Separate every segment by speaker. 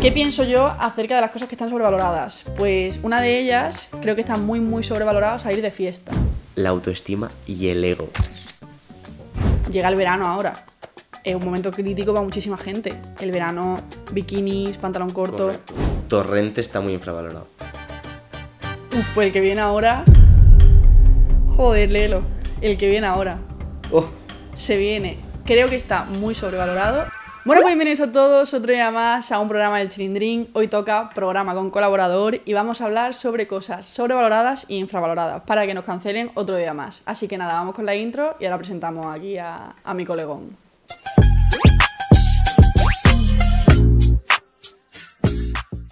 Speaker 1: ¿Qué pienso yo acerca de las cosas que están sobrevaloradas? Pues una de ellas creo que está muy muy sobrevalorada salir de fiesta.
Speaker 2: La autoestima y el ego.
Speaker 1: Llega el verano ahora. Es un momento crítico para muchísima gente. El verano, bikinis, pantalón corto.
Speaker 2: Correcto. Torrente está muy infravalorado.
Speaker 1: Uf, pues el que viene ahora. Joder, léelo. El que viene ahora.
Speaker 2: Oh,
Speaker 1: Se viene. Creo que está muy sobrevalorado. Bueno, pues bienvenidos a todos otro día más a un programa del Chilindrín. Hoy toca programa con colaborador y vamos a hablar sobre cosas sobrevaloradas e infravaloradas para que nos cancelen otro día más. Así que nada, vamos con la intro y ahora presentamos aquí a, a mi colegón.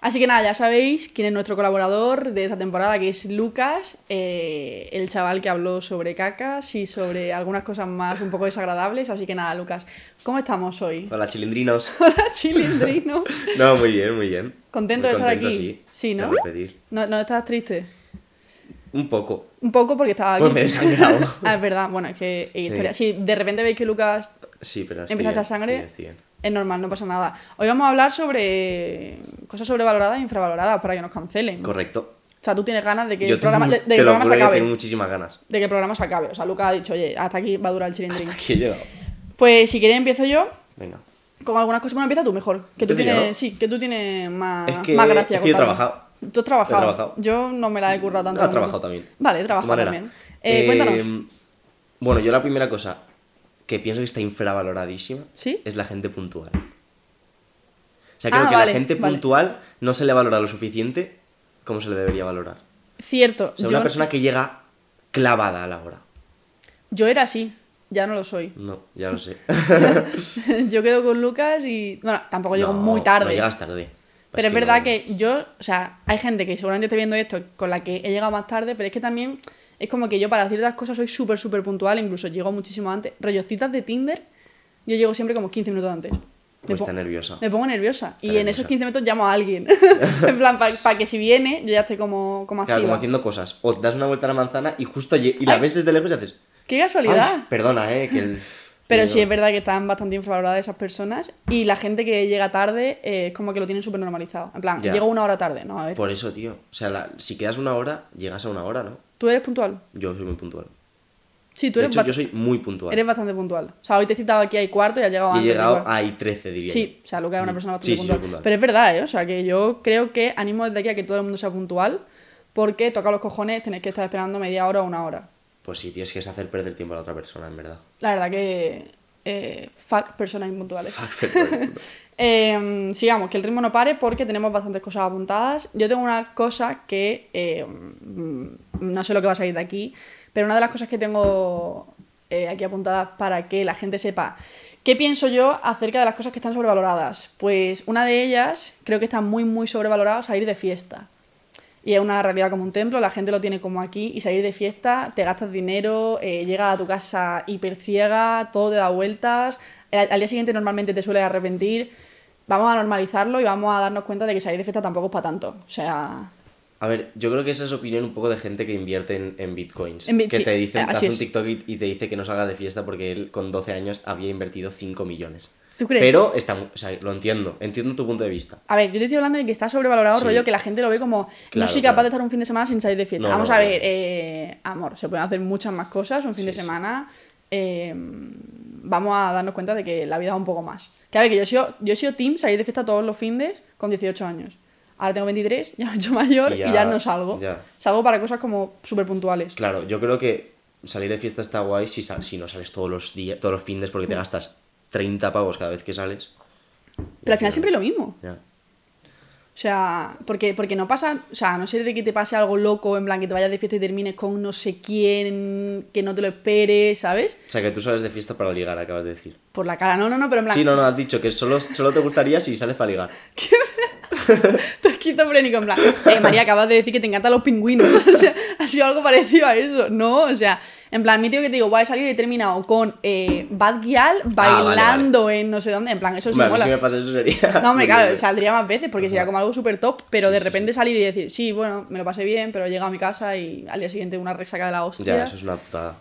Speaker 1: Así que nada, ya sabéis quién es nuestro colaborador de esta temporada, que es Lucas, eh, el chaval que habló sobre cacas y sobre algunas cosas más un poco desagradables. Así que nada, Lucas, ¿cómo estamos hoy?
Speaker 2: hola chilindrinos.
Speaker 1: Hola, chilindrino.
Speaker 2: No, muy bien, muy bien.
Speaker 1: ¿Contento
Speaker 2: Muy
Speaker 1: de estar
Speaker 2: contento,
Speaker 1: aquí?
Speaker 2: Sí,
Speaker 1: Sí, ¿no? ¿No, ¿No estás triste?
Speaker 2: Un poco.
Speaker 1: Un poco porque estaba aquí.
Speaker 2: Pues me he desangrado.
Speaker 1: ah, es verdad. Bueno, es que historia. Si de repente veis que Lucas
Speaker 2: Sí, pero
Speaker 1: empieza a echar sangre,
Speaker 2: bien.
Speaker 1: Es normal, no pasa nada. Hoy vamos a hablar sobre cosas sobrevaloradas e infravaloradas para que nos cancelen.
Speaker 2: Correcto.
Speaker 1: O sea, tú tienes ganas de que
Speaker 2: Yo
Speaker 1: el programa, de, que el programa se acabe.
Speaker 2: tengo muchísimas ganas.
Speaker 1: De que el programa se acabe. O sea, Lucas ha dicho, oye, hasta aquí va a durar el chilindrín.
Speaker 2: Aquí he llegado.
Speaker 1: Pues si quieres empiezo yo.
Speaker 2: Venga.
Speaker 1: Con algunas cosas, bueno, empieza tú mejor. Que tú
Speaker 2: yo,
Speaker 1: tienes, sí, que tú tienes más,
Speaker 2: Es que-
Speaker 1: más gracia.
Speaker 2: es que yo he trabajado.
Speaker 1: Tú has trabajado. Yo no me la he currado tanto.
Speaker 2: No, he trabajado
Speaker 1: tú.
Speaker 2: también.
Speaker 1: Vale, he trabajado también. Eh, cuéntanos.
Speaker 2: Bueno, yo la primera cosa que pienso que está infravaloradísima
Speaker 1: ¿Sí?
Speaker 2: es la gente puntual. O sea, creo
Speaker 1: Ah,
Speaker 2: que
Speaker 1: vale,
Speaker 2: la gente
Speaker 1: vale.
Speaker 2: puntual no se le valora lo suficiente como se le debería valorar.
Speaker 1: Cierto.
Speaker 2: O sea,
Speaker 1: yo,
Speaker 2: una persona que llega clavada a la hora.
Speaker 1: yo era así. Ya no lo soy.
Speaker 2: No, ya lo sé.
Speaker 1: yo quedo con Lucas y. Bueno, tampoco llego
Speaker 2: No,
Speaker 1: muy tarde.
Speaker 2: No llegas tarde.
Speaker 1: Pero es
Speaker 2: que
Speaker 1: verdad
Speaker 2: no-
Speaker 1: que yo, o sea, hay gente que seguramente esté viendo esto con la que he llegado más tarde, pero es que también es como que yo para ciertas cosas soy súper, súper puntual, incluso llego muchísimo antes. Rollo citas de Tinder, yo llego siempre como 15 minutos antes. Me,
Speaker 2: Pues está nerviosa.
Speaker 1: me pongo nerviosa. Y en esos
Speaker 2: nerviosa.
Speaker 1: 15 minutos llamo a alguien. en plan, para que si viene, yo ya esté como, como activa.
Speaker 2: Claro, como haciendo cosas. O das una vuelta a la manzana y justo y la
Speaker 1: Ay.
Speaker 2: ves desde lejos y haces.
Speaker 1: ¡Qué casualidad!
Speaker 2: "Ay, perdona, eh, que el.
Speaker 1: Pero sí
Speaker 2: no".
Speaker 1: es verdad que están bastante infravaloradas esas personas y la gente que llega tarde eh, es como que lo tienen súper normalizado. En plan,
Speaker 2: Ya.
Speaker 1: llego una hora tarde, ¿no? A ver.
Speaker 2: Por eso, tío. O sea, la- si quedas una hora, llegas a una hora, ¿no?
Speaker 1: ¿Tú eres puntual?
Speaker 2: Yo soy muy puntual.
Speaker 1: Sí, tú
Speaker 2: De
Speaker 1: eres
Speaker 2: hecho,
Speaker 1: bast-
Speaker 2: yo soy muy puntual.
Speaker 1: Eres bastante puntual. O sea, hoy te he citado aquí hay cuarto y has llegado
Speaker 2: Y he llegado a 13, diría
Speaker 1: Sí,
Speaker 2: yo.
Speaker 1: o sea, Luca es una
Speaker 2: Mm.
Speaker 1: persona bastante
Speaker 2: Sí, sí,
Speaker 1: puntual.
Speaker 2: puntual.
Speaker 1: Pero es verdad, ¿eh? O sea, que yo creo que animo desde aquí a que todo el mundo sea puntual porque toca los cojones tenéis que estar esperando media hora o una hora.
Speaker 2: Pues sí, tío, es que es hacer perder tiempo a la otra persona, en verdad.
Speaker 1: La verdad que... Eh, fuck personas impuntuales.
Speaker 2: Fuck, pero-
Speaker 1: Eh, sigamos, que el ritmo no pare porque tenemos bastantes cosas apuntadas. Yo tengo una cosa que eh, no sé lo que va a salir de aquí, pero una de las cosas que tengo eh, aquí apuntadas para que la gente sepa qué pienso yo acerca de las cosas que están sobrevaloradas. Pues una de ellas creo que está muy, muy sobrevalorado salir de fiesta. Y es una realidad como un templo, la gente lo tiene como aquí y salir de fiesta, te gastas dinero, eh, llegas a tu casa hiperciega, todo te da vueltas, al día siguiente normalmente te suele arrepentir. Vamos a normalizarlo y vamos a darnos cuenta de que salir de fiesta tampoco es para tanto. O sea,
Speaker 2: A ver, yo creo que esa es opinión un poco de gente que invierte en, en bitcoins.
Speaker 1: En bit-
Speaker 2: que te dicen, te hace un. TikTok y, y te dice que no salgas de fiesta porque él con 12 años había invertido 5 millones.
Speaker 1: ¿tú crees?
Speaker 2: Pero está, o sea, lo entiendo, entiendo tu punto de vista.
Speaker 1: A ver, yo te estoy hablando de que está sobrevalorado
Speaker 2: Sí.
Speaker 1: rollo que la gente lo ve como no soy capaz
Speaker 2: claro.
Speaker 1: de estar un fin de semana sin salir de fiesta.
Speaker 2: No,
Speaker 1: Vamos
Speaker 2: no,
Speaker 1: a ver, eh, amor, se pueden hacer muchas más cosas un fin
Speaker 2: Sí,
Speaker 1: de
Speaker 2: sí.
Speaker 1: semana. eh, vamos a darnos cuenta de que la vida es un poco más. Que a ver, que yo he sido, yo he sido team salir de fiesta todos los fines con 18 años. Ahora tengo 23, ya me he hecho mayor y
Speaker 2: Y
Speaker 1: ya,
Speaker 2: ya-
Speaker 1: no salgo.
Speaker 2: ya.
Speaker 1: Salgo para cosas como súper puntuales.
Speaker 2: Claro, yo creo que salir de fiesta está guay si, sal- si no sales todos los días, todos los fines porque te
Speaker 1: Mm.
Speaker 2: gastas 30 pavos cada vez que sales.
Speaker 1: Pero al final siempre es lo mismo.
Speaker 2: Ya.
Speaker 1: O sea, porque, porque no pasa, o sea, a no ser de que te pase algo loco, en plan que te vayas de fiesta y termines con no sé quién, que no te lo esperes, ¿sabes?
Speaker 2: O sea, que tú sales de fiesta para ligar, acabas de decir.
Speaker 1: Por la cara, no, no, no, pero en plan,
Speaker 2: Sí, no, no, has dicho que solo, solo te gustaría si sales para ligar.
Speaker 1: tú esquizofrénico, en plan, eh, María, acabas de decir que te encantan los pingüinos, o sea, ha sido algo parecido a eso, no, o sea, en plan, mi tío que te digo, voy a salir y he terminado con eh, Bad Gyal
Speaker 2: vale,
Speaker 1: bailando en no sé dónde, en plan, eso sí
Speaker 2: Hombre,
Speaker 1: mola.
Speaker 2: si me pasa eso sería...
Speaker 1: No, hombre, claro, saldría más veces porque sería como algo súper top, pero
Speaker 2: Sí,
Speaker 1: de
Speaker 2: sí,
Speaker 1: repente salir y decir, sí, bueno, me lo pasé bien, pero he llegado a mi casa y al día siguiente una resaca de la hostia.
Speaker 2: Ya, eso es una putada.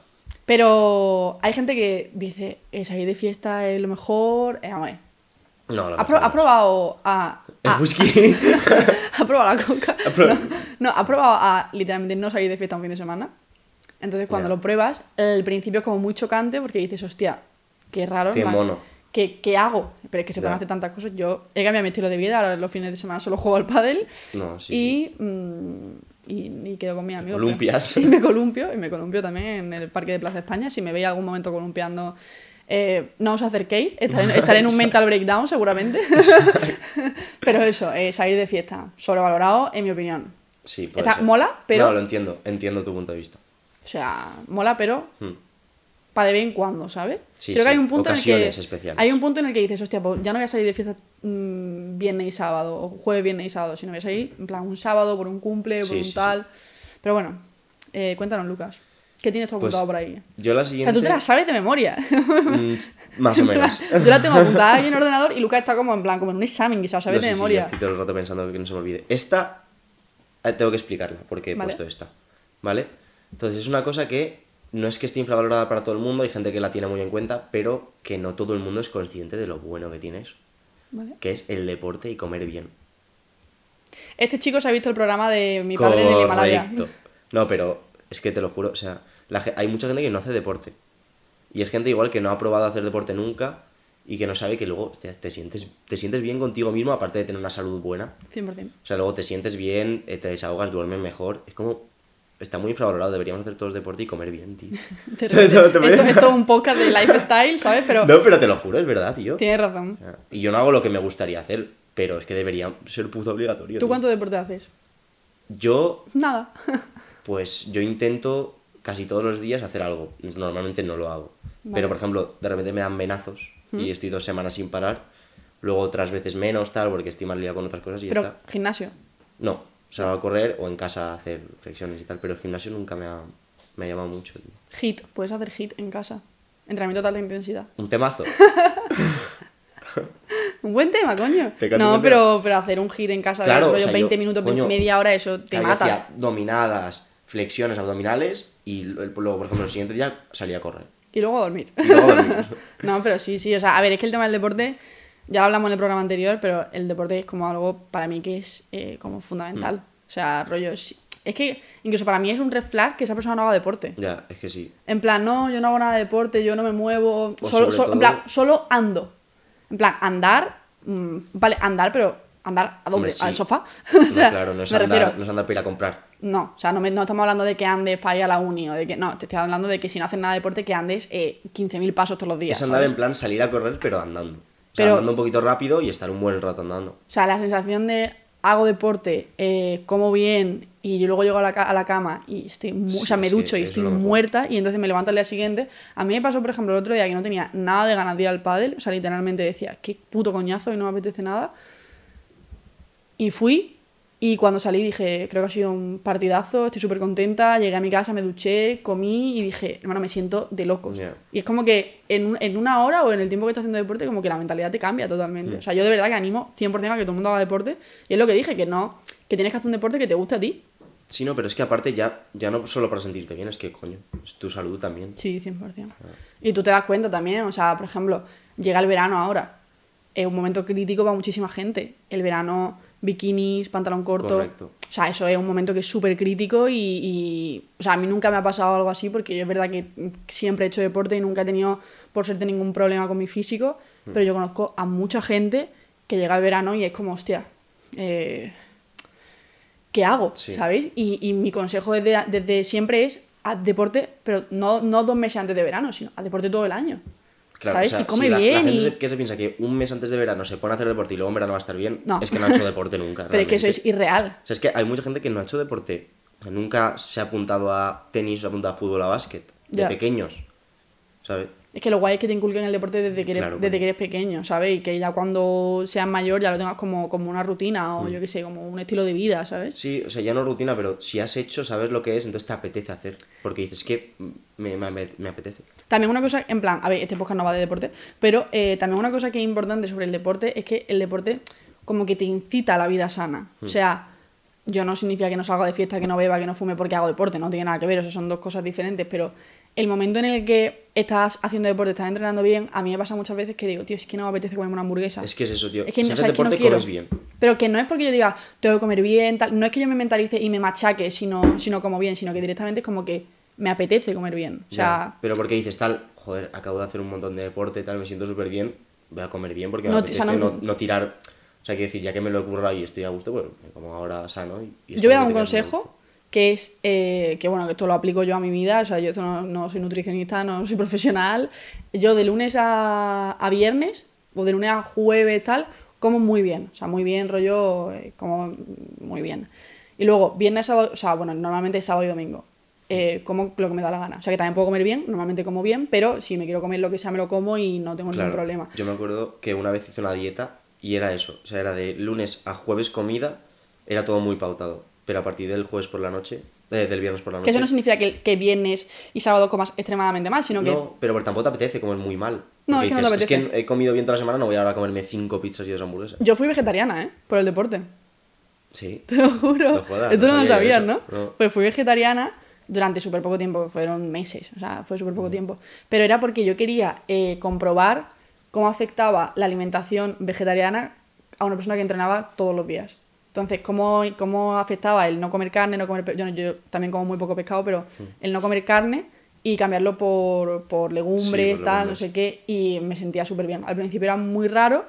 Speaker 1: Pero hay gente que dice, eh, salir de fiesta es lo mejor. Eh, vamos.
Speaker 2: No, la
Speaker 1: ¿Has, pro- has probado a...
Speaker 2: El
Speaker 1: a-
Speaker 2: whisky.
Speaker 1: ¿Has probado la coca?
Speaker 2: Ha
Speaker 1: No, no, has probado a literalmente no salir de fiesta un fin de semana. Entonces, cuando lo pruebas, el principio es como muy chocante porque dices, hostia, qué raro.
Speaker 2: Qué mono.
Speaker 1: ¿Qué, qué hago? Pero es que se pueden
Speaker 2: Ya.
Speaker 1: hacer tantas cosas. Yo he cambiado mi estilo de vida, ahora los fines de semana solo juego al pádel
Speaker 2: No, sí.
Speaker 1: y, mm, y, y quedo con mi amigo.
Speaker 2: Columpias.
Speaker 1: Y me columpio, y me columpio también en el Parque de Plaza España. Si me veis algún momento columpiando, eh, no os acerquéis, estaré, en- estaré en un mental breakdown seguramente. pero eso, eh, salir de fiesta, sobrevalorado en mi opinión.
Speaker 2: Sí, puede
Speaker 1: Está- mola, pero-
Speaker 2: No, lo entiendo, entiendo tu punto de vista.
Speaker 1: O sea, mola, pero
Speaker 2: Hmm.
Speaker 1: para de vez en cuando, ¿sabes?
Speaker 2: Sí,
Speaker 1: Creo que
Speaker 2: sí,
Speaker 1: hay un punto en el que
Speaker 2: especiales.
Speaker 1: hay un punto en el que dices, hostia, pues ya no voy a salir de fiesta mm, viernes y sábado o jueves, viernes y sábado, sino voy a salir en plan un sábado por un cumple, por
Speaker 2: Sí,
Speaker 1: un
Speaker 2: sí, sí.
Speaker 1: tal. Pero bueno, eh, cuéntanos, Lucas. ¿Qué tienes tú
Speaker 2: Pues,
Speaker 1: apuntado por ahí?
Speaker 2: Yo la
Speaker 1: O
Speaker 2: siguiente.
Speaker 1: sea, tú te la sabes de memoria.
Speaker 2: Mm, más o menos.
Speaker 1: Yo la tengo apuntada aquí en el ordenador y Lucas está como en plan, como en un examen que se la sabe
Speaker 2: No,
Speaker 1: de
Speaker 2: sí, sí,
Speaker 1: memoria.
Speaker 2: yo estoy todo el rato pensando que no se me olvide. Esta eh, tengo que explicarla porque he
Speaker 1: Vale.
Speaker 2: puesto esta. ¿Vale? Entonces es una cosa que no es que esté infravalorada para todo el mundo, hay gente que la tiene muy en cuenta, pero que no todo el mundo es consciente de lo bueno que tiene eso,
Speaker 1: Vale.
Speaker 2: que es el deporte y comer bien.
Speaker 1: Este chico se ha visto el programa de mi padre en el Himalaya.
Speaker 2: Correcto. No, pero es que te lo juro, o sea, la hay mucha gente que no hace deporte. Y es gente igual que no ha probado hacer deporte nunca y que no sabe que luego hostia, te, sientes, te sientes bien contigo mismo, aparte de tener una salud buena.
Speaker 1: 100%.
Speaker 2: O sea, luego te sientes bien, eh, te desahogas, duermes mejor. Es como. Está muy infravalorado. Deberíamos hacer todos deporte y comer bien, tío.
Speaker 1: Es un podcast de lifestyle, ¿sabes? Pero
Speaker 2: No, pero te lo juro, es verdad, tío.
Speaker 1: tienes razón.
Speaker 2: Y yo no hago lo que me gustaría hacer, pero es que debería ser puto obligatorio.
Speaker 1: ¿Tú
Speaker 2: tío.
Speaker 1: cuánto deporte haces?
Speaker 2: Yo,
Speaker 1: Nada.
Speaker 2: pues, yo intento casi todos los días hacer algo. Normalmente no lo hago.
Speaker 1: Vale.
Speaker 2: Pero, por ejemplo, de repente me dan venazos y estoy dos semanas sin parar. Luego otras veces menos, tal, porque estoy más liado con otras cosas y ya está.
Speaker 1: gimnasio.
Speaker 2: No, salgo a correr o en casa a hacer flexiones y tal, pero el gimnasio nunca me ha, me ha llamado mucho. tío.
Speaker 1: HIT. Puedes hacer HIT en casa. Entrenamiento de alta intensidad.
Speaker 2: Un temazo.
Speaker 1: Un buen tema, coño.
Speaker 2: Te
Speaker 1: No, pero, pero hacer un HIT en casa
Speaker 2: Claro,
Speaker 1: de
Speaker 2: o
Speaker 1: rollo
Speaker 2: sea,
Speaker 1: 20
Speaker 2: yo,
Speaker 1: minutos,
Speaker 2: coño,
Speaker 1: media hora, eso te mata.
Speaker 2: hacía dominadas, flexiones abdominales y luego, por ejemplo, el siguiente día salía a correr.
Speaker 1: Y luego a dormir.
Speaker 2: Y luego dormir.
Speaker 1: no, pero sí, sí. O sea, a ver, es que el tema del deporte, ya lo hablamos en el programa anterior, pero el deporte es como algo para mí que es eh, como fundamental.
Speaker 2: Mm.
Speaker 1: O sea, rollo. Es que incluso para mí es un red flag que esa persona no haga deporte.
Speaker 2: ya, es que sí.
Speaker 1: En plan, no, yo no hago nada de deporte, yo no me muevo, solo, solo- en plan, solo ando. En plan, andar, mm, vale, andar, pero andar a dónde?
Speaker 2: Hombre, sí.
Speaker 1: ¿Al sofá? o
Speaker 2: No, claro, no es,
Speaker 1: me
Speaker 2: andar,
Speaker 1: refiero.
Speaker 2: no es andar para ir a comprar.
Speaker 1: No, o sea, no, me- no estamos hablando de que andes para ir a la uni o de que. No, te estoy hablando de que si no haces nada de deporte, que andes eh, 15.000 pasos todos los días.
Speaker 2: es andar
Speaker 1: ¿sabes?
Speaker 2: en plan salir a correr, pero andando. O sea,
Speaker 1: Pero-
Speaker 2: andando un poquito rápido y estar un buen rato andando.
Speaker 1: O sea, la sensación de hago deporte, eh, como bien y yo luego llego a la, a la cama y estoy,
Speaker 2: Sí,
Speaker 1: o sea, me ducho y
Speaker 2: eso
Speaker 1: estoy muerta y entonces me levanto al día siguiente. A mí me pasó, por ejemplo, el otro día que no tenía nada de ganas de ir al pádel, o sea, literalmente decía, qué puto coñazo y no me apetece nada. Y fui y cuando salí dije, creo que ha sido un partidazo, estoy súper contenta, llegué a mi casa, me duché, comí y dije, hermano, me siento de locos. Y es como que en, un- en una hora o en el tiempo que estás haciendo deporte, como que la mentalidad te cambia totalmente.
Speaker 2: Mm.
Speaker 1: O sea, yo de verdad que animo 100% a que todo el mundo haga deporte. Y es lo que dije, que no, que tienes que hacer un deporte que te guste a ti.
Speaker 2: Sí, no, pero es que aparte ya, ya no solo para sentirte bien, es que, coño, es tu salud también.
Speaker 1: Sí, 100%. Y tú te das cuenta también, o sea, por ejemplo, llega el verano ahora. Es un momento crítico para muchísima gente. El verano, bikinis, pantalón corto.
Speaker 2: Correcto.
Speaker 1: O sea, eso es un momento que es súper crítico y, y, O sea, a mí nunca me ha pasado algo así porque yo es verdad que siempre he hecho deporte y nunca he tenido, por suerte, ningún problema con mi físico.
Speaker 2: Mm.
Speaker 1: Pero yo conozco a mucha gente que llega el verano y es como, hostia, eh, ¿qué hago?
Speaker 2: Sí.
Speaker 1: ¿Sabéis? Y, y mi consejo desde, desde siempre es haz deporte, pero no, no dos meses antes de verano, sino haz deporte todo el año.
Speaker 2: Claro,
Speaker 1: ¿Sabes?
Speaker 2: o sea,
Speaker 1: y come
Speaker 2: si la, la
Speaker 1: bien.
Speaker 2: gente
Speaker 1: y-
Speaker 2: se, que se piensa que un mes antes de verano se pone a hacer deporte y luego en verano va a estar bien,
Speaker 1: No.
Speaker 2: es que no ha hecho deporte nunca.
Speaker 1: Pero es que eso
Speaker 2: realmente.
Speaker 1: es irreal.
Speaker 2: O sea, es que hay mucha gente que no ha hecho deporte. O sea, nunca se ha apuntado a tenis, se ha apuntado a fútbol, a básquet. De
Speaker 1: Ya.
Speaker 2: pequeños. ¿Sabes?
Speaker 1: Es que lo guay es que te inculquen el deporte desde que eres,
Speaker 2: Claro,
Speaker 1: desde que eres pequeño, ¿sabes? Y que ya cuando seas mayor ya lo tengas como, como una rutina
Speaker 2: Mm.
Speaker 1: o yo qué sé, como un estilo de vida, ¿sabes?
Speaker 2: Sí, o sea, ya no rutina, pero si has hecho, sabes lo que es, entonces te apetece hacer. Porque dices que me, me, me apetece.
Speaker 1: También una cosa, en plan, a ver, este podcast no va de deporte, pero eh, también una cosa que es importante sobre el deporte es que el deporte como que te incita a la vida sana.
Speaker 2: Mm.
Speaker 1: O sea, yo no significa que no salga de fiesta, que no beba, que no fume porque hago deporte, no tiene nada que ver, eso son dos cosas diferentes, pero el momento en el que estás haciendo deporte, estás entrenando bien, a mí me pasa muchas veces que digo, tío, es que no me apetece comerme una hamburguesa.
Speaker 2: Es que es eso, tío.
Speaker 1: Es que,
Speaker 2: si
Speaker 1: no- o
Speaker 2: haces
Speaker 1: sea, es que no
Speaker 2: deporte, comes bien.
Speaker 1: Pero que no es porque yo diga, tengo que comer bien, tal. No es que yo me mentalice y me machaque si no, si no como bien, sino que directamente es como que me apetece comer bien. O sea,
Speaker 2: Ya, pero porque dices tal, joder, acabo de hacer un montón de deporte, tal, me siento súper bien, voy a comer bien porque me
Speaker 1: No,
Speaker 2: apetece
Speaker 1: o sea, no-
Speaker 2: tirar. O sea, quiero decir, ya que me lo he currado y estoy a gusto, pues como ahora sano. Y, y es
Speaker 1: yo voy a dar un consejo que es eh, que bueno, que esto lo aplico yo a mi vida, o sea, yo esto no, no soy nutricionista, no soy profesional. Yo de lunes a, a viernes o de lunes a jueves tal, como muy bien, o sea, muy bien, rollo, eh, como muy bien. Y luego, viernes, sábado, o sea, bueno, normalmente sábado y domingo. eh, como lo que me da la gana. O sea, que también puedo comer bien, normalmente como bien, pero si me quiero comer lo que sea, me lo como y no tengo
Speaker 2: Claro,
Speaker 1: ningún problema.
Speaker 2: Yo me acuerdo que una vez hice una dieta y era eso. O sea, era de lunes a jueves comida, era todo muy pautado. Pero a partir del jueves por la noche, eh, del viernes por la noche.
Speaker 1: Que eso no significa que, que viernes y sábado comas extremadamente mal, sino que
Speaker 2: No, pero tampoco te apetece comer muy mal.
Speaker 1: No, es que no te apetece.
Speaker 2: he comido bien toda la semana, no voy ahora a comerme cinco pizzas y dos hamburguesas.
Speaker 1: yo fui vegetariana, ¿eh? Por el deporte.
Speaker 2: Sí.
Speaker 1: Te lo juro.
Speaker 2: No jodas,
Speaker 1: Esto
Speaker 2: no
Speaker 1: no lo sabías,
Speaker 2: eso.
Speaker 1: ¿no? Pues fui vegetariana durante súper poco tiempo, fueron meses, o sea, fue súper poco tiempo. Pero era porque yo quería eh, comprobar cómo afectaba la alimentación vegetariana a una persona que entrenaba todos los días. Entonces, cómo, cómo afectaba el no comer carne, no comer... Yo, yo también como muy poco pescado, pero el no comer carne y cambiarlo por, por legumbres,
Speaker 2: Sí, por
Speaker 1: tal, no sé qué, y me sentía súper bien. Al principio era muy raro,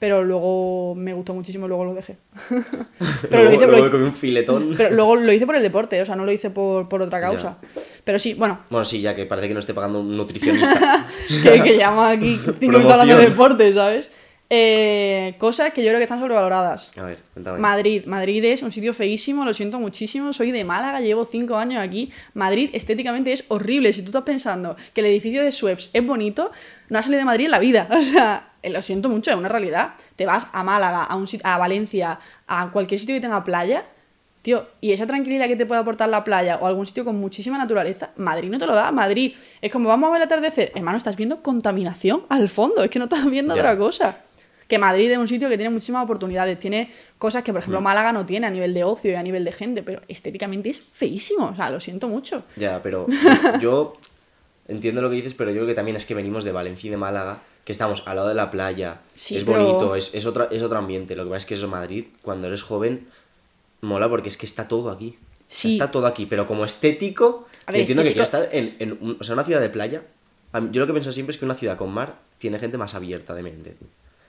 Speaker 1: pero luego me gustó muchísimo y luego lo dejé. pero
Speaker 2: luego,
Speaker 1: lo hice, lo
Speaker 2: comí un filetón.
Speaker 1: pero luego lo hice por el deporte, o sea, no lo hice por, por otra causa. Pero sí, bueno,
Speaker 2: Bueno, sí, ya que parece que no esté pagando un nutricionista.
Speaker 1: que, que llama aquí 5 minutos hablando de deporte, ¿sabes? Eh, cosas que yo creo que están sobrevaloradas.
Speaker 2: A ver, cuéntame.
Speaker 1: Madrid, Madrid es un sitio feísimo, lo siento muchísimo, soy de Málaga, llevo cinco años aquí. Madrid estéticamente es horrible. Si tú estás pensando que el edificio de Sueps es bonito, no has salido de Madrid en la vida. O sea, eh, lo siento mucho, es una realidad. Te vas a Málaga, a, un a Valencia, a cualquier sitio que tenga playa, tío, y esa tranquilidad que te puede aportar la playa o algún sitio con muchísima naturaleza, Madrid no te lo da. Madrid es como vamos a ver el atardecer, hermano, estás viendo contaminación al fondo, es que no estás viendo
Speaker 2: Ya.
Speaker 1: otra cosa. Que Madrid es un sitio que tiene muchísimas oportunidades, tiene cosas que, por ejemplo,
Speaker 2: Mm.
Speaker 1: Málaga no tiene a nivel de ocio y a nivel de gente, pero estéticamente es feísimo, o sea, lo siento mucho.
Speaker 2: Ya, pero yo entiendo lo que dices, pero yo creo que también es que venimos de Valencia y de Málaga, que estamos al lado de la playa,
Speaker 1: Sí,
Speaker 2: es
Speaker 1: pero-
Speaker 2: bonito, es, es, otra, es otro ambiente. Lo que pasa es que eso Madrid, cuando eres joven, mola porque es que está todo aquí.
Speaker 1: Sí.
Speaker 2: Está todo aquí, pero como estético,
Speaker 1: ver,
Speaker 2: entiendo
Speaker 1: estético-
Speaker 2: que estar en, en un- o sea, una ciudad de playa. Yo lo que pienso siempre es que una ciudad con mar tiene gente más abierta de mente.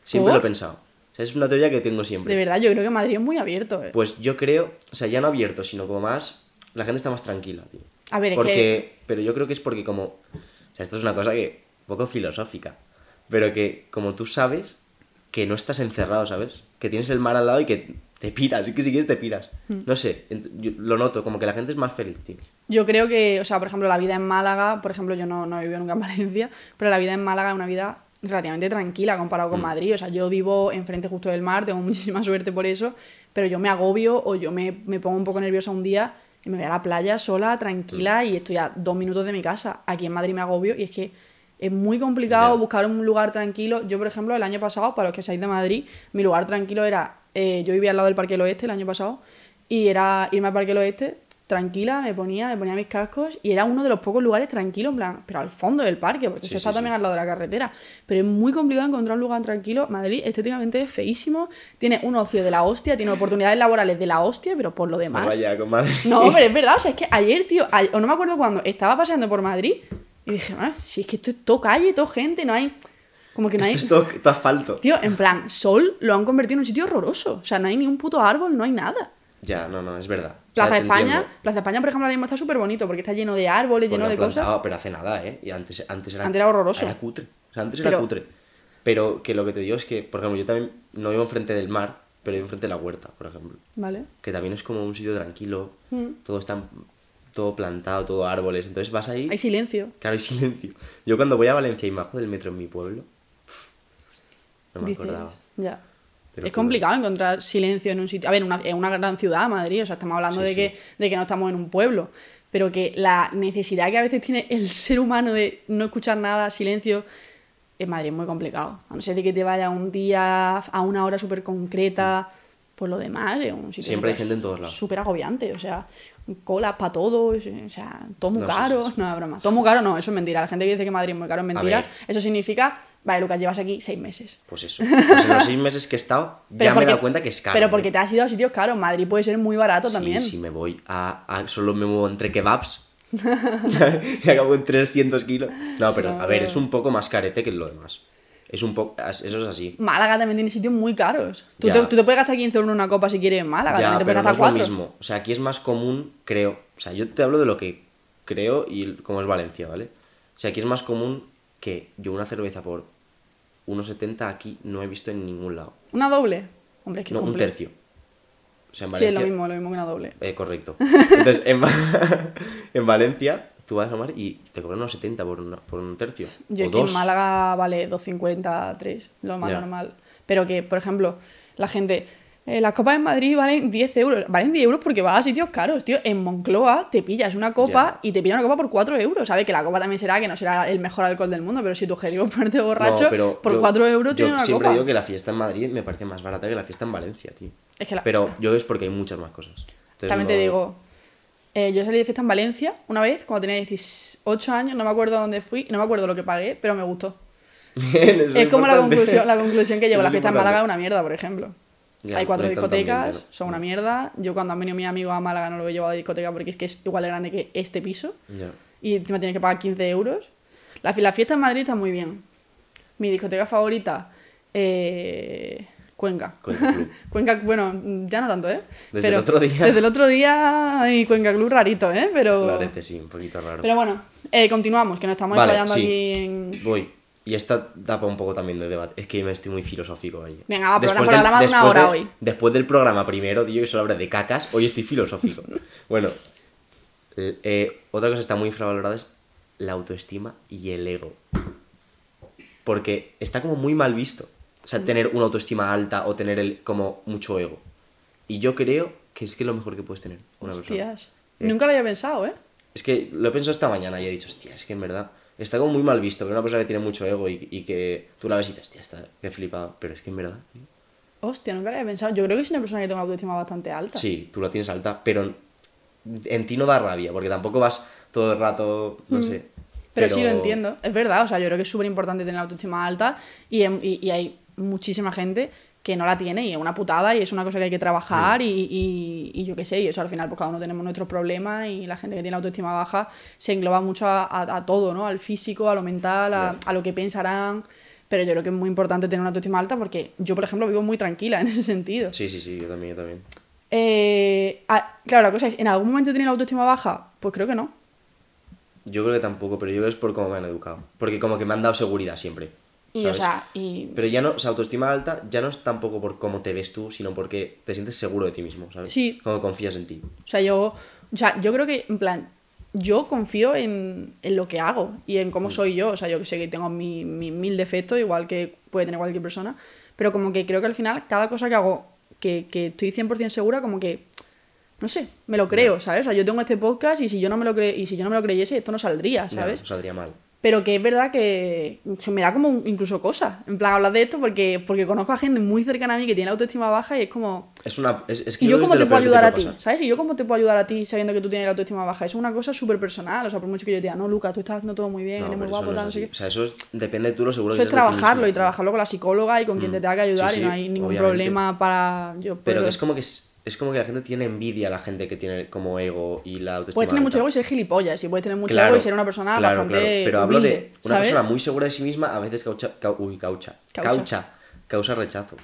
Speaker 2: Siempre lo he pensado. O sea, es una teoría que tengo siempre.
Speaker 1: De verdad, yo creo que Madrid es muy abierto. eh.
Speaker 2: Pues yo creo, o sea, ya no abierto, sino como más. La gente está más tranquila, tío.
Speaker 1: A ver, es
Speaker 2: porque,
Speaker 1: que-
Speaker 2: Pero yo creo que es porque, como. O sea, esto es una cosa que. Un poco filosófica. Pero que, como tú sabes, que no estás encerrado, ¿sabes? Que tienes el mar al lado y que te piras. Y que si quieres te piras.
Speaker 1: Hmm.
Speaker 2: No sé, yo lo noto, como que la gente es más feliz, tío.
Speaker 1: Yo creo que, o sea, por ejemplo, la vida en Málaga, por ejemplo, yo no, no he vivido nunca en Valencia, pero la vida en Málaga es una vida relativamente tranquila comparado
Speaker 2: Mm.
Speaker 1: con Madrid. O sea, yo vivo enfrente justo del mar, tengo muchísima suerte por eso, pero yo me agobio o yo me, me pongo un poco nerviosa un día y me voy a la playa sola, tranquila
Speaker 2: Mm.
Speaker 1: y estoy a dos minutos de mi casa. Aquí en Madrid me agobio y es que es muy complicado buscar un lugar tranquilo. Yo, por ejemplo, el año pasado, para los que seáis de Madrid, mi lugar tranquilo era, eh, yo vivía al lado del Parque del Oeste el año pasado y era irme al Parque del Oeste tranquila, me ponía, me ponía mis cascos y era uno de los pocos lugares tranquilos, en plan, pero al fondo del parque, porque
Speaker 2: Sí,
Speaker 1: eso está
Speaker 2: sí,
Speaker 1: también
Speaker 2: sí.
Speaker 1: al lado de la carretera. Pero es muy complicado encontrar un lugar tranquilo. Madrid estéticamente es feísimo, tiene un ocio de la hostia, tiene oportunidades laborales de la hostia, pero por lo demás.
Speaker 2: Vaya, comadre.
Speaker 1: No, pero es verdad, o sea, es que ayer, tío, o no me acuerdo cuándo, estaba paseando por Madrid y dije, "Ah, si es que esto es todo calle, todo gente, no hay. Como que no hay.
Speaker 2: Esto es todo, todo asfalto.
Speaker 1: Tío, en plan, Sol lo han convertido en un sitio horroroso. O sea, no hay ni un puto árbol, no hay nada.
Speaker 2: Ya, no, no, es verdad. O sea,
Speaker 1: Plaza España,
Speaker 2: entiendo.
Speaker 1: Plaza España, por ejemplo, ahora mismo está súper bonito porque está lleno de árboles,
Speaker 2: Porque
Speaker 1: lleno de cosas.
Speaker 2: Pero hace nada, ¿eh? Y antes, antes era...
Speaker 1: Antes era horroroso.
Speaker 2: Era cutre. O sea, antes era
Speaker 1: Pero-
Speaker 2: cutre. Pero que lo que te digo es que, por ejemplo, yo también no vivo enfrente del mar, pero vivo enfrente de la huerta, por ejemplo.
Speaker 1: Vale.
Speaker 2: Que también es como un sitio tranquilo.
Speaker 1: Mm.
Speaker 2: Todo está... Todo plantado, todo árboles. Entonces vas ahí...
Speaker 1: Hay silencio.
Speaker 2: Claro, hay silencio. Yo cuando voy a Valencia y me bajo del metro en mi pueblo... No me
Speaker 1: dices,
Speaker 2: acordaba.
Speaker 1: Ya. Es complicado encontrar silencio en un sitio. A ver, una, en una gran ciudad, Madrid, o sea, estamos hablando
Speaker 2: Sí,
Speaker 1: de,
Speaker 2: sí.
Speaker 1: Que, de que no estamos en un pueblo. Pero que la necesidad que a veces tiene el ser humano de no escuchar nada, silencio, en Madrid es muy complicado. A no ser de que te vaya un día a una hora súper concreta. pues lo demás es un sitio
Speaker 2: Siempre hay gente en todos lados.
Speaker 1: Súper agobiante, o sea, colas para todo, o sea, todo muy
Speaker 2: No,
Speaker 1: caro,
Speaker 2: sí,
Speaker 1: no es broma. Todo muy caro no, eso es mentira. La gente que dice que Madrid es muy caro es mentira. Eso significa, vale, Lucas, llevas aquí seis meses.
Speaker 2: Pues eso. Pues en los seis meses que he estado, ya me he dado cuenta que es caro.
Speaker 1: Pero
Speaker 2: ¿eh?
Speaker 1: porque te has ido a sitios caros, Madrid puede ser muy barato
Speaker 2: Sí,
Speaker 1: también.
Speaker 2: si me voy a, a- Solo me muevo entre kebabs. y acabo en 300 kilos. No, pero
Speaker 1: No,
Speaker 2: a ver, es un poco más carete que lo demás. Es un poco. Eso es así.
Speaker 1: Málaga también tiene sitios muy caros. Tú te, tú te puedes gastar 15 euros en una copa si quieres en Málaga,
Speaker 2: Ya,
Speaker 1: también te
Speaker 2: pero
Speaker 1: puedes
Speaker 2: no
Speaker 1: gastar
Speaker 2: es lo
Speaker 1: 4.
Speaker 2: mismo. O sea, aquí es más común, creo. O sea, yo te hablo de lo que creo y como es Valencia, ¿vale? O sea, aquí es más común que yo una cerveza por 1,70 aquí no he visto en ningún lado.
Speaker 1: ¿Una doble? Hombre, es que
Speaker 2: No, un
Speaker 1: cumple.
Speaker 2: tercio. O sea, en
Speaker 1: Sí, es
Speaker 2: Valencia.
Speaker 1: lo mismo, lo mismo que una doble.
Speaker 2: Eh, correcto. Entonces, en, en Valencia, tú vas a tomar y te cobran unos 70 por, una- por un tercio.
Speaker 1: Yo
Speaker 2: o
Speaker 1: aquí
Speaker 2: dos.
Speaker 1: en Málaga vale 2,50, 3, lo más normal. Pero que, por ejemplo, la gente, eh, las copas en Madrid valen 10 euros. Valen 10 euros porque vas a sitios caros, tío. En Moncloa te pillas una copa y te pillas una copa por 4 euros. ¿Sabes? Que la copa también será que no será el mejor alcohol del mundo, pero si tu objetivo es ponerte borracho,
Speaker 2: No, pero
Speaker 1: por
Speaker 2: yo-
Speaker 1: 4 euros
Speaker 2: yo
Speaker 1: tienes una
Speaker 2: siempre
Speaker 1: copa.
Speaker 2: digo que la fiesta en Madrid me parece más barata que la fiesta en Valencia, tío.
Speaker 1: Es que la-
Speaker 2: Pero yo es porque hay muchas más cosas. Entonces
Speaker 1: También te digo, eh, yo salí de fiesta en Valencia una vez, cuando tenía 18 años, no me acuerdo dónde fui, no me acuerdo lo que pagué, pero me gustó.
Speaker 2: Bien,
Speaker 1: es como la conclusión, la conclusión que llevo.
Speaker 2: Eso
Speaker 1: La
Speaker 2: es
Speaker 1: fiesta en. Málaga es una mierda, por ejemplo.
Speaker 2: Ya,
Speaker 1: Hay cuatro discotecas, son una mierda. Yo cuando han venido mis amigos a Málaga no lo he llevado a discoteca porque es que es igual de grande que este piso.
Speaker 2: Ya.
Speaker 1: Y encima tienes que pagar 15 euros. La, la fiesta en Madrid está muy bien. Mi discoteca favorita, eh, Cuenca.
Speaker 2: Cuenca Club.
Speaker 1: Cuenca, bueno, ya no tanto, ¿eh?
Speaker 2: Desde el otro día.
Speaker 1: Desde el otro día hay Cuenca Club rarito, ¿eh? Pero,
Speaker 2: Clarete, sí, un poquito raro.
Speaker 1: pero bueno, eh, continuamos, que nos estamos
Speaker 2: Vale, sí.
Speaker 1: aquí en...
Speaker 2: Voy. Y esta tapa un poco también de debate. Es que me estoy muy filosófico hoy.
Speaker 1: Venga, va,
Speaker 2: Después
Speaker 1: programa-
Speaker 2: del-
Speaker 1: programa de una hora
Speaker 2: de-
Speaker 1: hoy.
Speaker 2: Después del programa primero, tío, que solo hablé de cacas, hoy estoy filosófico. bueno, eh, otra cosa que está muy infravalorada es la autoestima y el ego. Porque está como muy mal visto. O sea, tener una autoestima alta o tener el, como mucho ego. Y yo creo que es que es lo mejor que puedes tener una persona.
Speaker 1: Hostias.
Speaker 2: Eh.
Speaker 1: Nunca lo había pensado, ¿eh?
Speaker 2: Es que lo he pensado esta mañana y he dicho, hostia, es que en verdad está como muy mal visto, que una persona que tiene mucho ego y, y que tú la ves y dices, hostia, está, qué flipado. Pero es que en verdad, tío,
Speaker 1: Hostia, nunca lo había pensado. Yo creo que es una persona que tiene una autoestima bastante alta.
Speaker 2: sí, tú la tienes alta, pero en ti no da rabia, porque tampoco vas todo el rato, no sé.
Speaker 1: Mm. Pero, sí lo entiendo, es verdad, o sea, yo creo que es súper importante tener la autoestima alta y, em- y- y hay muchísima gente que no la tiene y es una putada y es una cosa que hay que trabajar y, y- y yo qué sé, y eso al final pues cada uno tenemos nuestros problemas y la gente que tiene autoestima baja se engloba mucho a, a- a todo, ¿no? Al físico, a lo mental, a, a lo que pensarán, pero yo creo que es muy importante tener una autoestima alta porque yo, por ejemplo, vivo muy tranquila en ese sentido.
Speaker 2: Sí, sí, sí, yo también, yo también.
Speaker 1: Eh, ah, claro, la cosa es, ¿en algún momento tenido la autoestima baja? Pues creo que no.
Speaker 2: Yo creo que tampoco, pero yo creo que es por cómo me han educado. Porque como que me han dado seguridad siempre.
Speaker 1: Y,
Speaker 2: ¿sabes?
Speaker 1: o sea, y...
Speaker 2: Pero ya no, o sea, autoestima alta ya no es tampoco por cómo te ves tú, sino porque te sientes seguro de ti mismo, ¿sabes?
Speaker 1: Sí.
Speaker 2: Como confías en ti.
Speaker 1: O sea, yo, o sea, yo creo que, en plan, yo confío en, en lo que hago y en
Speaker 2: Mm.
Speaker 1: cómo soy yo. O sea, yo sé que tengo mi- mi- mil defectos, igual que puede tener cualquier persona, pero como que creo que al final, cada cosa que hago, que, que estoy 100% segura, como que, no sé, me lo creo, ¿sabes? O sea, yo tengo este podcast y si yo no me lo, cre y si yo no me lo creyese, esto no saldría, ¿sabes?
Speaker 2: no saldría mal.
Speaker 1: Pero que es verdad que, que me da como incluso cosas, en plan, hablar de esto porque, porque conozco a gente muy cercana a mí que tiene la autoestima baja y es como...
Speaker 2: Es una. Es, es que
Speaker 1: ¿Y yo
Speaker 2: que
Speaker 1: cómo
Speaker 2: es
Speaker 1: te puedo
Speaker 2: que
Speaker 1: ayudar a ti? ¿Sabes? ¿Y yo cómo te puedo ayudar a ti sabiendo que tú tienes la autoestima baja? Eso es una cosa súper personal. O sea, por mucho que yo te diga, no, Lucas, tú estás haciendo todo muy bien,
Speaker 2: No,
Speaker 1: eres muy
Speaker 2: pero eso
Speaker 1: guapo,
Speaker 2: no
Speaker 1: tal, no
Speaker 2: es
Speaker 1: sé qué.
Speaker 2: O sea, eso es, depende de tú lo seguro
Speaker 1: Eso
Speaker 2: que
Speaker 1: es
Speaker 2: de ti
Speaker 1: trabajarlo y trabajarlo con la psicóloga y con quien te tenga que ayudar
Speaker 2: Sí,
Speaker 1: y no
Speaker 2: sí,
Speaker 1: hay ningún
Speaker 2: obviamente.
Speaker 1: problema para... Yo,
Speaker 2: Pero que
Speaker 1: pues,
Speaker 2: es como que es, es como que la gente tiene envidia a la gente que tiene como ego y la autoestima.
Speaker 1: Puedes tener mucho ego y ser gilipollas, y puedes tener mucho
Speaker 2: Claro,
Speaker 1: ego y ser una persona
Speaker 2: claro,
Speaker 1: bastante
Speaker 2: claro. Pero hablo de una
Speaker 1: ¿sabes?
Speaker 2: persona muy segura de sí misma, a veces caucha, cau- uy, caucha,
Speaker 1: Caucha.
Speaker 2: caucha, causa rechazo.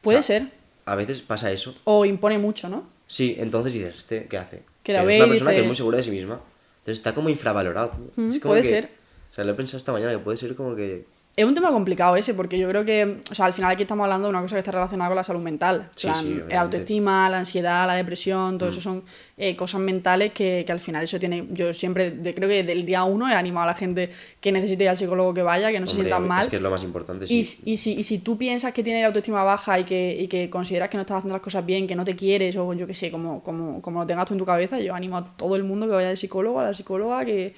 Speaker 1: Puede
Speaker 2: o sea,
Speaker 1: ser.
Speaker 2: A veces pasa eso.
Speaker 1: O impone mucho, ¿no?
Speaker 2: Sí, entonces dices, ¿este qué hace?
Speaker 1: Que la
Speaker 2: Pero
Speaker 1: ve
Speaker 2: es una persona
Speaker 1: dice-
Speaker 2: que es muy segura de sí misma. Entonces está como infravalorado.
Speaker 1: Mm,
Speaker 2: Es como
Speaker 1: puede
Speaker 2: que-
Speaker 1: ser.
Speaker 2: O sea, lo he pensado esta mañana que puede ser como que.
Speaker 1: Es un tema complicado ese, porque yo creo que, o sea, al final aquí estamos hablando de una cosa que está relacionada con la salud mental. En
Speaker 2: Sí,
Speaker 1: plan,
Speaker 2: sí,
Speaker 1: el
Speaker 2: obviamente.
Speaker 1: autoestima, la ansiedad, la depresión,
Speaker 2: Mm.
Speaker 1: todo eso son eh, cosas mentales que, que al final eso tiene. Yo siempre, de- creo que del día uno he animado a la gente que necesite ir al psicólogo que vaya, que no se sientan mal.
Speaker 2: Es que es lo más importante,
Speaker 1: Y,
Speaker 2: sí.
Speaker 1: y, si, y si tú piensas que tienes la autoestima baja y que, y que consideras que no estás haciendo las cosas bien, que no te quieres, o yo qué sé, como, como, como lo tengas tú en tu cabeza, yo animo a todo el mundo que vaya al psicólogo, a la psicóloga, que,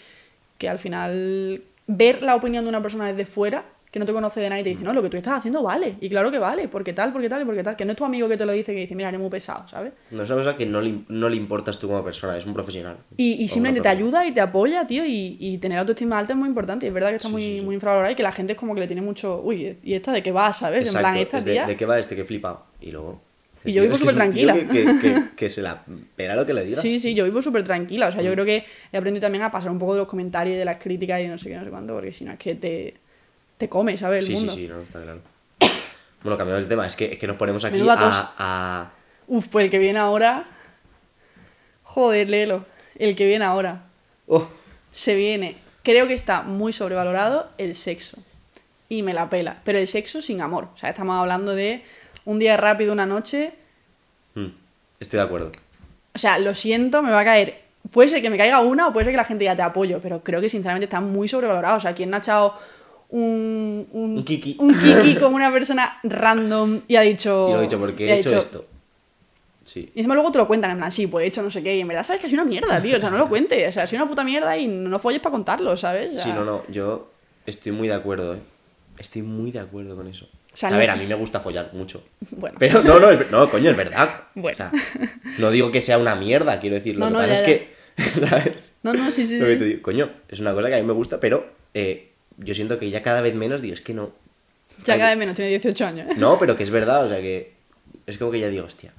Speaker 1: que al final ver la opinión de una persona desde fuera, que no te conoce de nada y te dice, no, lo que tú estás haciendo vale. Y claro que vale, porque tal, porque tal y porque tal. Que no es tu amigo que te lo dice que dice, mira, eres muy pesado, ¿sabes?
Speaker 2: No es una cosa que no le, no le importas tú como persona, es un profesional.
Speaker 1: Y, y simplemente te ayuda y te apoya, tío, y, y tener autoestima alta es muy importante. Y es verdad que está
Speaker 2: Sí,
Speaker 1: muy,
Speaker 2: sí, sí.
Speaker 1: muy infravalorado y que la gente es como que le tiene mucho, uy, ¿y esta de qué va, sabes? en plan, esta
Speaker 2: es de,
Speaker 1: tía.
Speaker 2: ¿de qué va este que flipa? Y luego...
Speaker 1: Y yo vivo
Speaker 2: tío
Speaker 1: supertranquila.
Speaker 2: Que, que, que, que se la pega lo que le diga.
Speaker 1: Sí, sí, yo vivo súper tranquila. O sea, yo
Speaker 2: Mm.
Speaker 1: creo que he aprendido también a pasar un poco de los comentarios y de las críticas y de no sé qué, no sé cuánto, porque si no es que te, te come, ¿sabes? El
Speaker 2: sí, sí,
Speaker 1: mundo.
Speaker 2: sí, no, está claro. Bueno, cambiamos de tema, es que, es que nos ponemos aquí a, a...
Speaker 1: Uf, pues el que viene ahora. Joder, léelo. El que viene ahora.
Speaker 2: Oh,
Speaker 1: Se viene. Creo que está muy sobrevalorado el sexo. Y me la pela. Pero el sexo sin amor. O sea, estamos hablando de un día rápido, una noche.
Speaker 2: mm, estoy de acuerdo.
Speaker 1: O sea, lo siento, me va a caer. Puede ser que me caiga una o puede ser que la gente ya te apoyo, pero creo que sinceramente está muy sobrevalorado. O sea, quien no ha echado un, un,
Speaker 2: Un kiki.
Speaker 1: un kiki con una persona random y ha dicho.
Speaker 2: Y lo he dicho, porque he hecho
Speaker 1: dicho-
Speaker 2: esto. Sí.
Speaker 1: Y encima luego te lo cuentan, en plan, sí, pues he hecho no sé qué. Y en verdad sabes que ha sido una mierda, tío. O sea, no lo cuentes. O sea, ha sido una puta mierda y no folles para contarlo, ¿sabes? O sea,
Speaker 2: Sí, no, no, yo estoy muy de acuerdo, ¿eh? Estoy muy de acuerdo con eso.
Speaker 1: O sea,
Speaker 2: a
Speaker 1: no-
Speaker 2: ver, a mí me gusta follar mucho.
Speaker 1: Bueno.
Speaker 2: Pero no, no, es- no, coño, es verdad.
Speaker 1: Bueno.
Speaker 2: O sea, no digo que sea una mierda, quiero decir. Lo
Speaker 1: No,
Speaker 2: que
Speaker 1: no,
Speaker 2: pasa es que, ¿sabes?
Speaker 1: No, no, sí, sí.
Speaker 2: Lo que
Speaker 1: sí.
Speaker 2: te digo, coño, es una cosa que a mí me gusta, pero eh, yo siento que ya cada vez menos digo, es que no.
Speaker 1: Ya cada vez menos, tiene 18 años. ¿eh?
Speaker 2: No, pero que es verdad, o sea que. Es como que ya digo, hostia,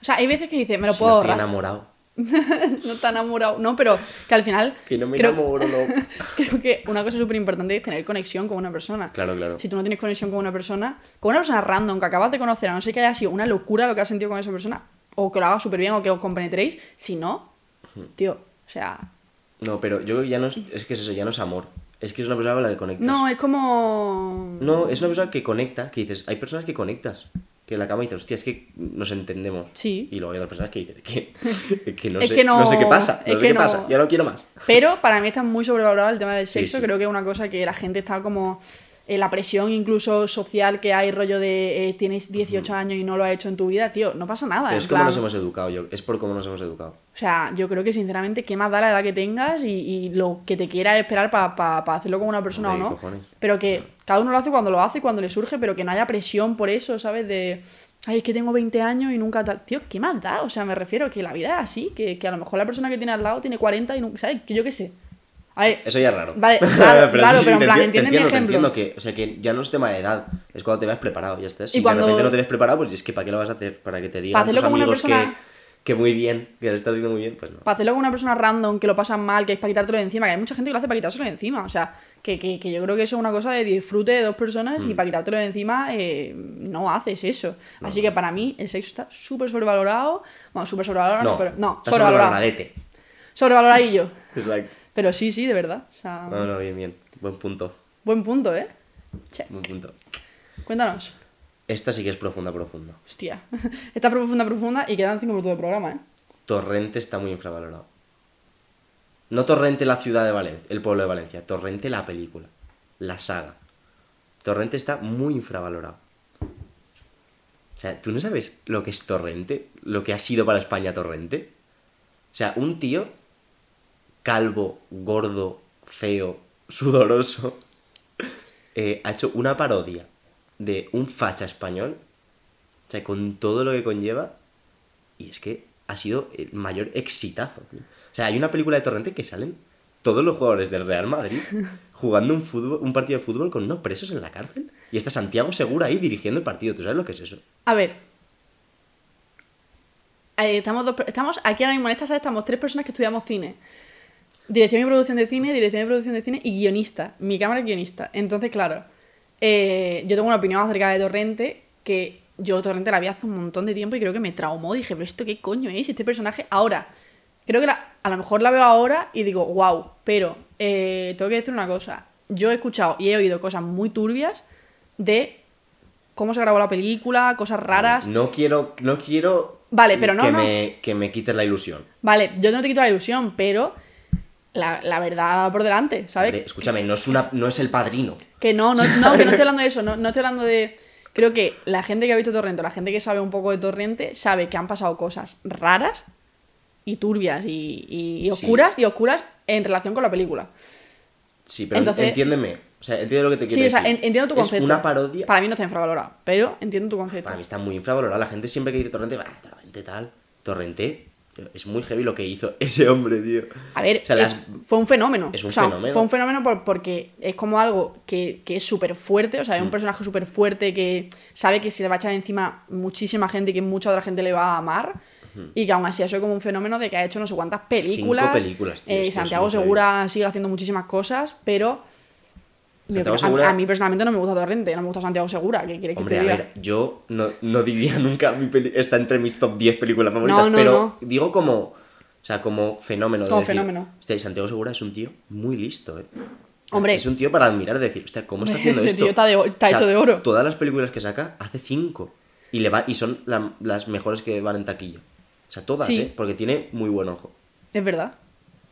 Speaker 1: O sea, hay veces que dices, me lo
Speaker 2: si
Speaker 1: puedo
Speaker 2: estoy enamorado.
Speaker 1: no está enamorado. No, pero que al final.
Speaker 2: Que no me
Speaker 1: creo,
Speaker 2: enamoro, no.
Speaker 1: creo que una cosa súper importante es tener conexión con una persona.
Speaker 2: Claro, claro.
Speaker 1: Si tú no tienes conexión con una persona, con una persona random que acabas de conocer, a no ser que haya sido una locura lo que has sentido con esa persona, o que lo hagas súper bien o que os compenetréis, si no, tío, o sea.
Speaker 2: No, pero yo creo que ya no es. Es que es eso, ya no es amor. Es que es una persona con la que conectas.
Speaker 1: No, es como.
Speaker 2: No, es una persona que conecta, que dices, hay personas que conectas, que en la cama dices, hostia, es que nos entendemos.
Speaker 1: Sí.
Speaker 2: Y luego hay otras personas que dicen, que, que no,
Speaker 1: Es
Speaker 2: sé,
Speaker 1: que no-
Speaker 2: sé qué pasa, no
Speaker 1: es
Speaker 2: sé
Speaker 1: que
Speaker 2: qué
Speaker 1: no-
Speaker 2: pasa, ya no quiero más.
Speaker 1: Pero para mí está muy sobrevalorado el tema del sexo.
Speaker 2: sí.
Speaker 1: Creo que es una cosa que la gente está como. eh, la presión incluso social que hay, rollo de eh, tienes 18 años y no lo has hecho en tu vida, tío, no pasa nada.
Speaker 2: Es como
Speaker 1: plan-
Speaker 2: nos hemos educado, yo, es por cómo nos hemos educado.
Speaker 1: O sea, yo creo que sinceramente, ¿qué más da la edad que tengas y, y lo que te quieras esperar para hacerlo con una persona o no?
Speaker 2: cojones.
Speaker 1: Pero que cada uno lo hace cuando lo hace, cuando le surge, pero que no haya presión por eso, ¿sabes? De, ay, es que tengo 20 años y nunca tal. Tío, ¿qué más da? O sea, me refiero que la vida es así, que, que a lo mejor la persona que tiene al lado tiene 40 y nunca, ¿sabes? Que yo qué sé. A ver,
Speaker 2: Eso ya es raro.
Speaker 1: Vale, claro, claro,
Speaker 2: sí,
Speaker 1: pero en plan,
Speaker 2: enti-
Speaker 1: ¿entiendes
Speaker 2: te
Speaker 1: mi
Speaker 2: entiendo, te
Speaker 1: ejemplo?
Speaker 2: entiendo que, o sea, que ya no es tema de edad, es cuando te vas preparado, ya está. Si
Speaker 1: Y cuando-
Speaker 2: de repente no te ves preparado, pues es que ¿para qué lo vas a hacer? Para que te digan
Speaker 1: Para
Speaker 2: tus
Speaker 1: con una
Speaker 2: amigos
Speaker 1: persona-
Speaker 2: que, que muy bien, que lo estás haciendo muy bien, pues no.
Speaker 1: para hacerlo con una persona random que lo pasan mal, que es para quitártelo de encima, que hay mucha gente que lo hace para quitárselo de encima. O sea, que, que, que yo creo que eso es una cosa de disfrute de dos personas
Speaker 2: Mm.
Speaker 1: y para quitártelo de encima eh, no haces eso. Así que para mí el sexo está súper sobrevalorado. Bueno, súper sobrevalorado, no,
Speaker 2: No,
Speaker 1: pero no, sobrevalorado. Sobrevaloradillo.
Speaker 2: Exacto.
Speaker 1: Pero sí, sí, de verdad. O sea,
Speaker 2: No, no, bien, bien. Buen punto.
Speaker 1: buen punto, ¿eh? Che,
Speaker 2: Buen punto.
Speaker 1: cuéntanos.
Speaker 2: Esta sí que es profunda, profunda.
Speaker 1: Hostia. Está profunda, profunda y quedan cinco minutos de programa, ¿eh?
Speaker 2: Torrente está muy infravalorado. No Torrente la ciudad de Valencia, el pueblo de Valencia. Torrente la película, la saga. Torrente está muy infravalorado. O sea, ¿tú no sabes lo que es Torrente? Lo que ha sido para España Torrente. O sea, un tío calvo, gordo, feo, sudoroso, eh, ha hecho una parodia de un facha español. O sea, con todo lo que conlleva. Y es que ha sido el mayor exitazo. tío. O sea, hay una película de Torrente que salen todos los jugadores del Real Madrid jugando un, fútbol, un partido de fútbol con unos presos en la cárcel. Y está Santiago Segura ahí dirigiendo el partido. ¿Tú sabes lo que es eso?
Speaker 1: A ver. Eh, estamos, dos estamos aquí ahora mismo en esta sala, estamos tres personas que estudiamos cine. Dirección y producción de cine, dirección y producción de cine y guionista. Mi cámara es guionista. Entonces, claro, eh, yo tengo una opinión acerca de Torrente que yo Torrente la vi hace un montón de tiempo y creo que me traumó. Dije, pero esto qué coño es este personaje. Ahora, creo que la- a lo mejor la veo ahora y digo, wow, pero eh, tengo que decir una cosa. Yo he escuchado y he oído cosas muy turbias de cómo se grabó la película, cosas raras.
Speaker 2: No quiero, no quiero
Speaker 1: Vale, pero no,
Speaker 2: que,
Speaker 1: no.
Speaker 2: Me, que me quites la ilusión.
Speaker 1: Vale, yo no te quito la ilusión, pero la, la verdad por delante, ¿sabes?
Speaker 2: Hombre, escúchame, no es, una, no es el padrino.
Speaker 1: Que no, no, no, que no estoy hablando de eso, no, no estoy hablando de... Creo que la gente que ha visto Torrente, la gente que sabe un poco de Torrente, sabe que han pasado cosas raras y turbias y, y- y
Speaker 2: Sí.
Speaker 1: oscuras y oscuras en relación con la película.
Speaker 2: Sí, pero
Speaker 1: Entonces-
Speaker 2: entiéndeme. O sea, entiendo lo que te quiero
Speaker 1: Sí, o sea,
Speaker 2: decir.
Speaker 1: entiendo tu concepto.
Speaker 2: Es una parodia.
Speaker 1: Para mí no está infravalorado, pero entiendo tu concepto.
Speaker 2: Para mí está muy infravalorada. La gente siempre que dice Torrente, va, Torrente tal. Torrente, es muy heavy lo que hizo ese hombre, tío.
Speaker 1: A ver,
Speaker 2: O sea,
Speaker 1: es-
Speaker 2: las-
Speaker 1: fue un fenómeno.
Speaker 2: Es un
Speaker 1: O sea,
Speaker 2: fenómeno.
Speaker 1: Fue un fenómeno por- porque es como algo que, que es súper fuerte, o sea,
Speaker 2: Mm.
Speaker 1: es un personaje súper fuerte que sabe que se le va a echar encima muchísima gente y que mucha otra gente le va a amar. Y que aún así eso es como un fenómeno de que ha hecho no sé cuántas películas.
Speaker 2: películas, tío,
Speaker 1: Eh,
Speaker 2: es que es
Speaker 1: Santiago. Segura sigue haciendo muchísimas cosas, pero yo a- mí personalmente no me gusta Torrente, no me gusta Santiago Segura. ¿Qué quieres que
Speaker 2: Hombre, a ver, yo no, no diría nunca mi peli está entre mis top 10 películas favoritas,
Speaker 1: No, no,
Speaker 2: pero
Speaker 1: no.
Speaker 2: digo como, o sea, como fenómeno. de
Speaker 1: Como
Speaker 2: decir,
Speaker 1: fenómeno.
Speaker 2: Hostia, Santiago Segura es un tío muy listo, eh.
Speaker 1: Hombre.
Speaker 2: Es un tío para admirar, decir, hostia, ¿cómo está haciendo
Speaker 1: Ese
Speaker 2: esto?
Speaker 1: tío está de o- hecho de oro.
Speaker 2: Todas las películas que saca hace 5 y le va y son la- las mejores que van en taquilla. O sea, todas,
Speaker 1: Sí.
Speaker 2: eh, porque tiene muy buen ojo.
Speaker 1: Es verdad.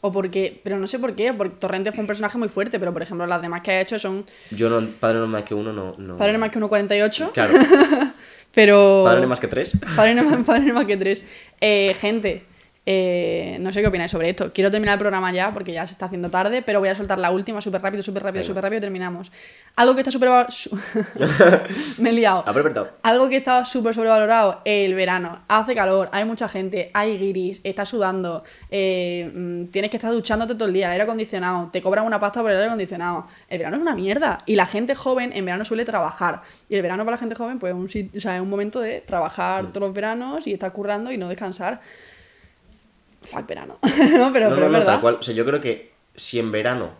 Speaker 1: O porque, pero no sé por qué, porque Torrente fue un personaje muy fuerte, pero por ejemplo las demás que ha hecho son
Speaker 2: Yo no, Padre no más que uno, no. no...
Speaker 1: Padre no más que 1.48,
Speaker 2: Claro,
Speaker 1: pero...
Speaker 2: Padre no más que tres.
Speaker 1: Padre no más, padre no más que tres. Eh, gente, eh, no sé qué opináis sobre esto. Quiero terminar el programa ya porque ya se está haciendo tarde, pero voy a soltar la última súper rápido, súper rápido, súper rápido y terminamos. Algo que está súper... Me he liado. Algo que está súper sobrevalorado, el verano. Hace calor, hay mucha gente, hay guiris, estás sudando, eh, mm, tienes que estar duchándote todo el día, el aire acondicionado, te cobran una pasta por el aire acondicionado. El verano es una mierda. Y la gente joven en verano suele trabajar. Y el verano para la gente joven, pues un, sit- o sea, es un momento de trabajar todos los veranos y estar currando y no descansar. Fuck verano. no, pero,
Speaker 2: no,
Speaker 1: pero
Speaker 2: no, no, tal cual. O sea, yo creo que si en verano.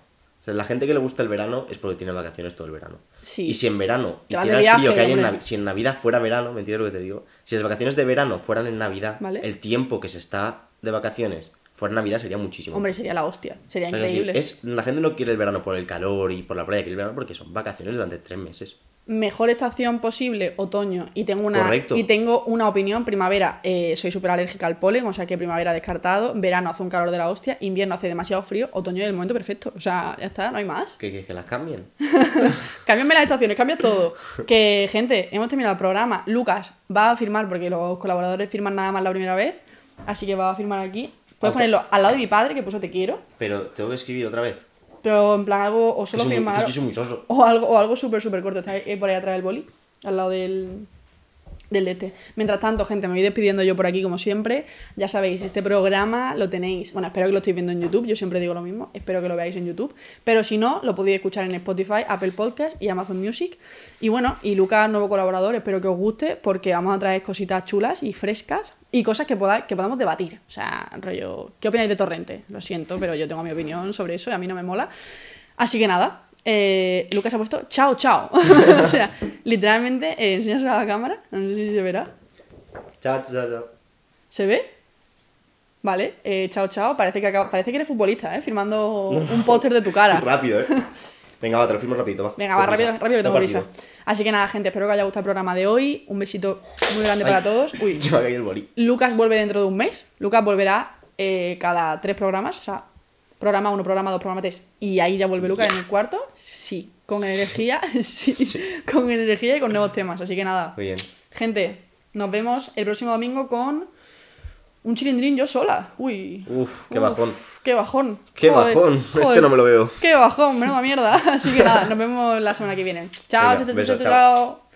Speaker 2: O sea, la gente que le gusta el verano es porque tiene vacaciones todo el verano.
Speaker 1: Sí.
Speaker 2: Y si en verano frío que hay en si en Navidad fuera verano, ¿me entiendes lo que te digo? Si las vacaciones de verano fueran en Navidad,
Speaker 1: Vale.
Speaker 2: el tiempo que se está de vacaciones fuera en Navidad sería muchísimo.
Speaker 1: Hombre, sería la hostia. Sería
Speaker 2: Es decir,
Speaker 1: increíble.
Speaker 2: es, la gente no quiere el verano por el calor y por la playa, quiere el verano porque son vacaciones durante tres meses.
Speaker 1: Mejor estación posible, otoño, y tengo una,
Speaker 2: Correcto.
Speaker 1: y tengo una opinión, primavera, eh, soy súper alérgica al polen, o sea que primavera descartado, verano hace un calor de la hostia, invierno hace demasiado frío, otoño es el momento perfecto, o sea, ya está, no hay más.
Speaker 2: Que, que, que las cambien.
Speaker 1: Cámbiame las estaciones, cambia todo. Que, gente, hemos terminado el programa. Lucas va a firmar, porque los colaboradores firman nada más la primera vez, así que va a firmar aquí. Puedes ponerlo al lado de mi padre, que puso te quiero,
Speaker 2: Pero tengo que escribir otra vez.
Speaker 1: Pero en plan algo, o solo firmar...
Speaker 2: muy.
Speaker 1: O algo, o algo súper, súper corto. Está ahí por ahí atrás del boli, al lado del, del de este. Mientras tanto, gente, me voy despidiendo yo por aquí como siempre. Ya sabéis, este programa lo tenéis. Bueno, espero que lo estéis viendo en YouTube. Yo siempre digo lo mismo. Espero que lo veáis en YouTube. Pero si no, lo podéis escuchar en Spotify, Apple Podcast y Amazon Music. Y bueno, y Lucas, nuevo colaborador, espero que os guste porque vamos a traer cositas chulas y frescas y cosas que, que podamos debatir. O sea, rollo, ¿qué opináis de Torrente? Lo siento, pero yo tengo mi opinión sobre eso y a mí no me mola. Así que nada, eh, Lucas ha puesto chao, chao. o sea, literalmente, eh, enseñas a la cámara, no sé si se verá.
Speaker 2: Chao, chao, chao.
Speaker 1: ¿Se ve? Vale, eh, chao, chao. Parece que, acaba- parece que eres futbolista, ¿eh? Firmando un póster de tu cara.
Speaker 2: Rápido, eh. Venga, va, te lo firmo rapidito, va.
Speaker 1: Venga, va, rápido, rápido que tengo
Speaker 2: Tengo
Speaker 1: prisa. Así que nada, gente, espero que os haya gustado el programa de hoy. Un besito muy grande
Speaker 2: Ay.
Speaker 1: para todos. Uy,
Speaker 2: Se me ha caído el boli.
Speaker 1: Lucas vuelve dentro de un mes. Lucas volverá eh, cada tres programas. O sea, programa uno, programa dos, programa tres. Y ahí ya vuelve Lucas en el cuarto. Sí, con energía. sí, con energía y con nuevos temas. Así que nada.
Speaker 2: Muy bien.
Speaker 1: Gente, nos vemos el próximo domingo con un chilindrín yo sola. Uy.
Speaker 2: Uf, qué
Speaker 1: Uf,
Speaker 2: bajón.
Speaker 1: Qué bajón.
Speaker 2: Qué
Speaker 1: Joder,
Speaker 2: bajón. Este
Speaker 1: joder.
Speaker 2: no me lo veo.
Speaker 1: Qué bajón, menuda mierda. Así que nada, nos vemos la semana que viene. Chao,
Speaker 2: Venga,
Speaker 1: chao, chao,
Speaker 2: besos,
Speaker 1: chao,
Speaker 2: chao.
Speaker 1: chao.